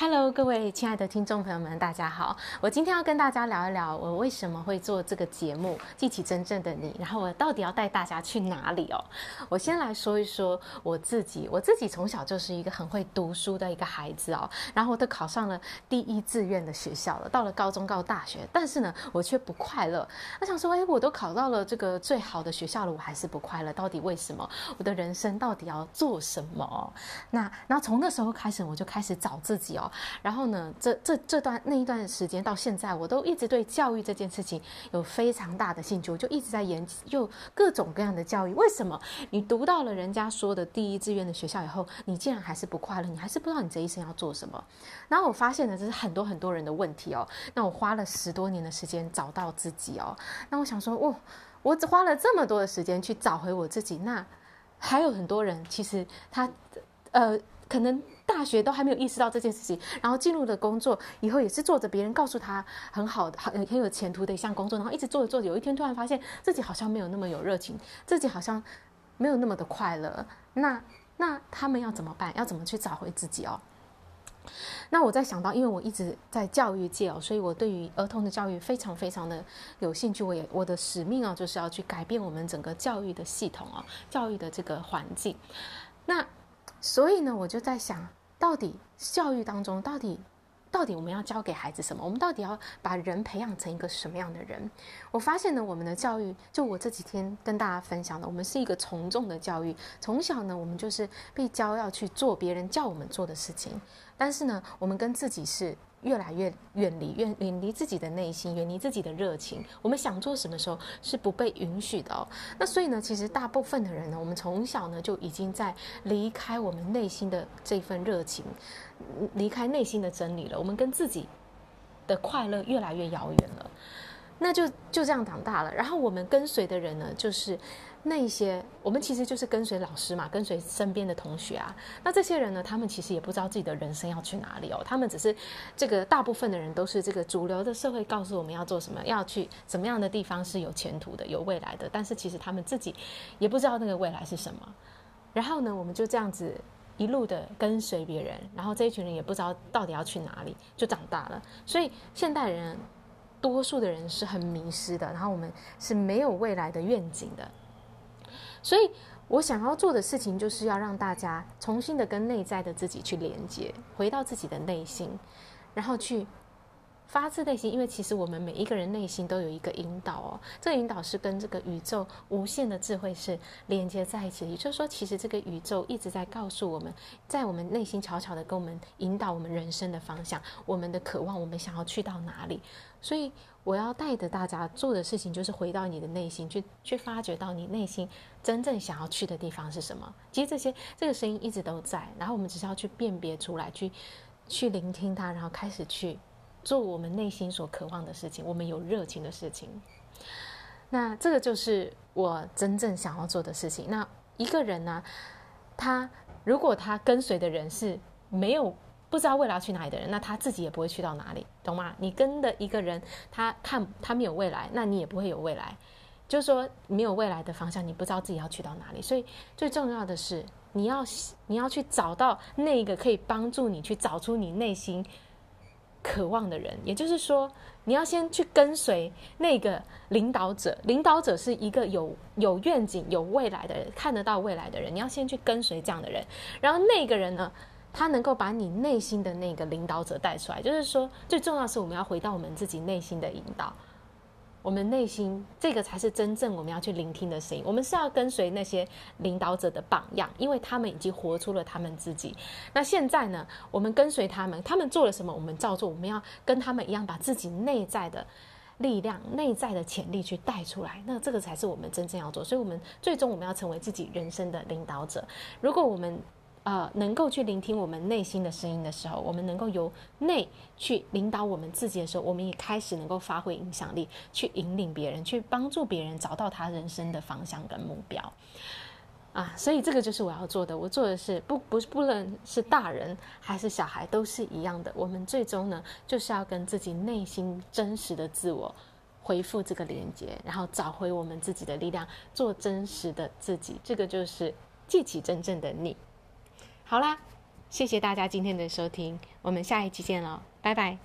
Hello，各位亲爱的听众朋友们，大家好。我今天要跟大家聊一聊，我为什么会做这个节目《记起真正的你》，然后我到底要带大家去哪里哦？我先来说一说我自己。我自己从小就是一个很会读书的一个孩子哦，然后我都考上了第一志愿的学校了。到了高中、到大学，但是呢，我却不快乐。我想说，哎，我都考到了这个最好的学校了，我还是不快乐。到底为什么？我的人生到底要做什么？那，然后从那时候开始，我就开始找自己哦。然后呢，这这这段那一段时间到现在，我都一直对教育这件事情有非常大的兴趣，我就一直在研究各种各样的教育。为什么你读到了人家说的第一志愿的学校以后，你竟然还是不快乐？你还是不知道你这一生要做什么？然后我发现呢，这是很多很多人的问题哦。那我花了十多年的时间找到自己哦。那我想说，哦，我只花了这么多的时间去找回我自己，那还有很多人其实他呃可能。大学都还没有意识到这件事情，然后进入了工作以后，也是做着别人告诉他很好的、很很有前途的一项工作，然后一直做着做着，有一天突然发现自己好像没有那么有热情，自己好像没有那么的快乐。那那他们要怎么办？要怎么去找回自己哦？那我在想到，因为我一直在教育界哦，所以我对于儿童的教育非常非常的有兴趣。我也我的使命啊，就是要去改变我们整个教育的系统啊，教育的这个环境。那所以呢，我就在想。到底教育当中，到底到底我们要教给孩子什么？我们到底要把人培养成一个什么样的人？我发现呢，我们的教育，就我这几天跟大家分享的，我们是一个从众的教育。从小呢，我们就是被教要去做别人叫我们做的事情，但是呢，我们跟自己是。越来越远离，远远离自己的内心，远离自己的热情。我们想做什么时候是不被允许的哦。那所以呢，其实大部分的人呢，我们从小呢就已经在离开我们内心的这份热情，离开内心的真理了。我们跟自己的快乐越来越遥远了。那就就这样长大了。然后我们跟随的人呢，就是。那些我们其实就是跟随老师嘛，跟随身边的同学啊。那这些人呢，他们其实也不知道自己的人生要去哪里哦。他们只是这个大部分的人都是这个主流的社会告诉我们要做什么，要去什么样的地方是有前途的、有未来的。但是其实他们自己也不知道那个未来是什么。然后呢，我们就这样子一路的跟随别人，然后这一群人也不知道到底要去哪里，就长大了。所以现代人多数的人是很迷失的，然后我们是没有未来的愿景的。所以，我想要做的事情，就是要让大家重新的跟内在的自己去连接，回到自己的内心，然后去发自内心。因为其实我们每一个人内心都有一个引导哦，这个引导是跟这个宇宙无限的智慧是连接在一起的。也就是说，其实这个宇宙一直在告诉我们，在我们内心悄悄的跟我们引导我们人生的方向，我们的渴望，我们想要去到哪里。所以，我要带着大家做的事情，就是回到你的内心，去去发掘到你内心真正想要去的地方是什么。其实这些这个声音一直都在，然后我们只是要去辨别出来，去去聆听它，然后开始去做我们内心所渴望的事情，我们有热情的事情。那这个就是我真正想要做的事情。那一个人呢，他如果他跟随的人是没有。不知道未来要去哪里的人，那他自己也不会去到哪里，懂吗？你跟的一个人，他看他没有未来，那你也不会有未来。就是说，没有未来的方向，你不知道自己要去到哪里。所以最重要的是，你要你要去找到那个可以帮助你去找出你内心渴望的人。也就是说，你要先去跟随那个领导者。领导者是一个有有愿景、有未来的人，看得到未来的人。你要先去跟随这样的人，然后那个人呢，他能够把你内心的那个领导者带出来，就是说，最重要是我们要回到我们自己内心的引导，我们内心这个才是真正我们要去聆听的声音。我们是要跟随那些领导者的榜样，因为他们已经活出了他们自己。那现在呢，我们跟随他们，他们做了什么，我们照做。我们要跟他们一样，把自己内在的力量、内在的潜力去带出来。那这个才是我们真正要做。所以，我们最终我们要成为自己人生的领导者。如果我们呃，能够去聆听我们内心的声音的时候，我们能够由内去领导我们自己的时候，我们也开始能够发挥影响力，去引领别人，去帮助别人找到他人生的方向跟目标。啊，所以这个就是我要做的。我做的是不不不论是大人还是小孩都是一样的。我们最终呢，就是要跟自己内心真实的自我恢复这个连接，然后找回我们自己的力量，做真实的自己。这个就是记起真正的你。好啦，谢谢大家今天的收听，我们下一期见喽，拜拜。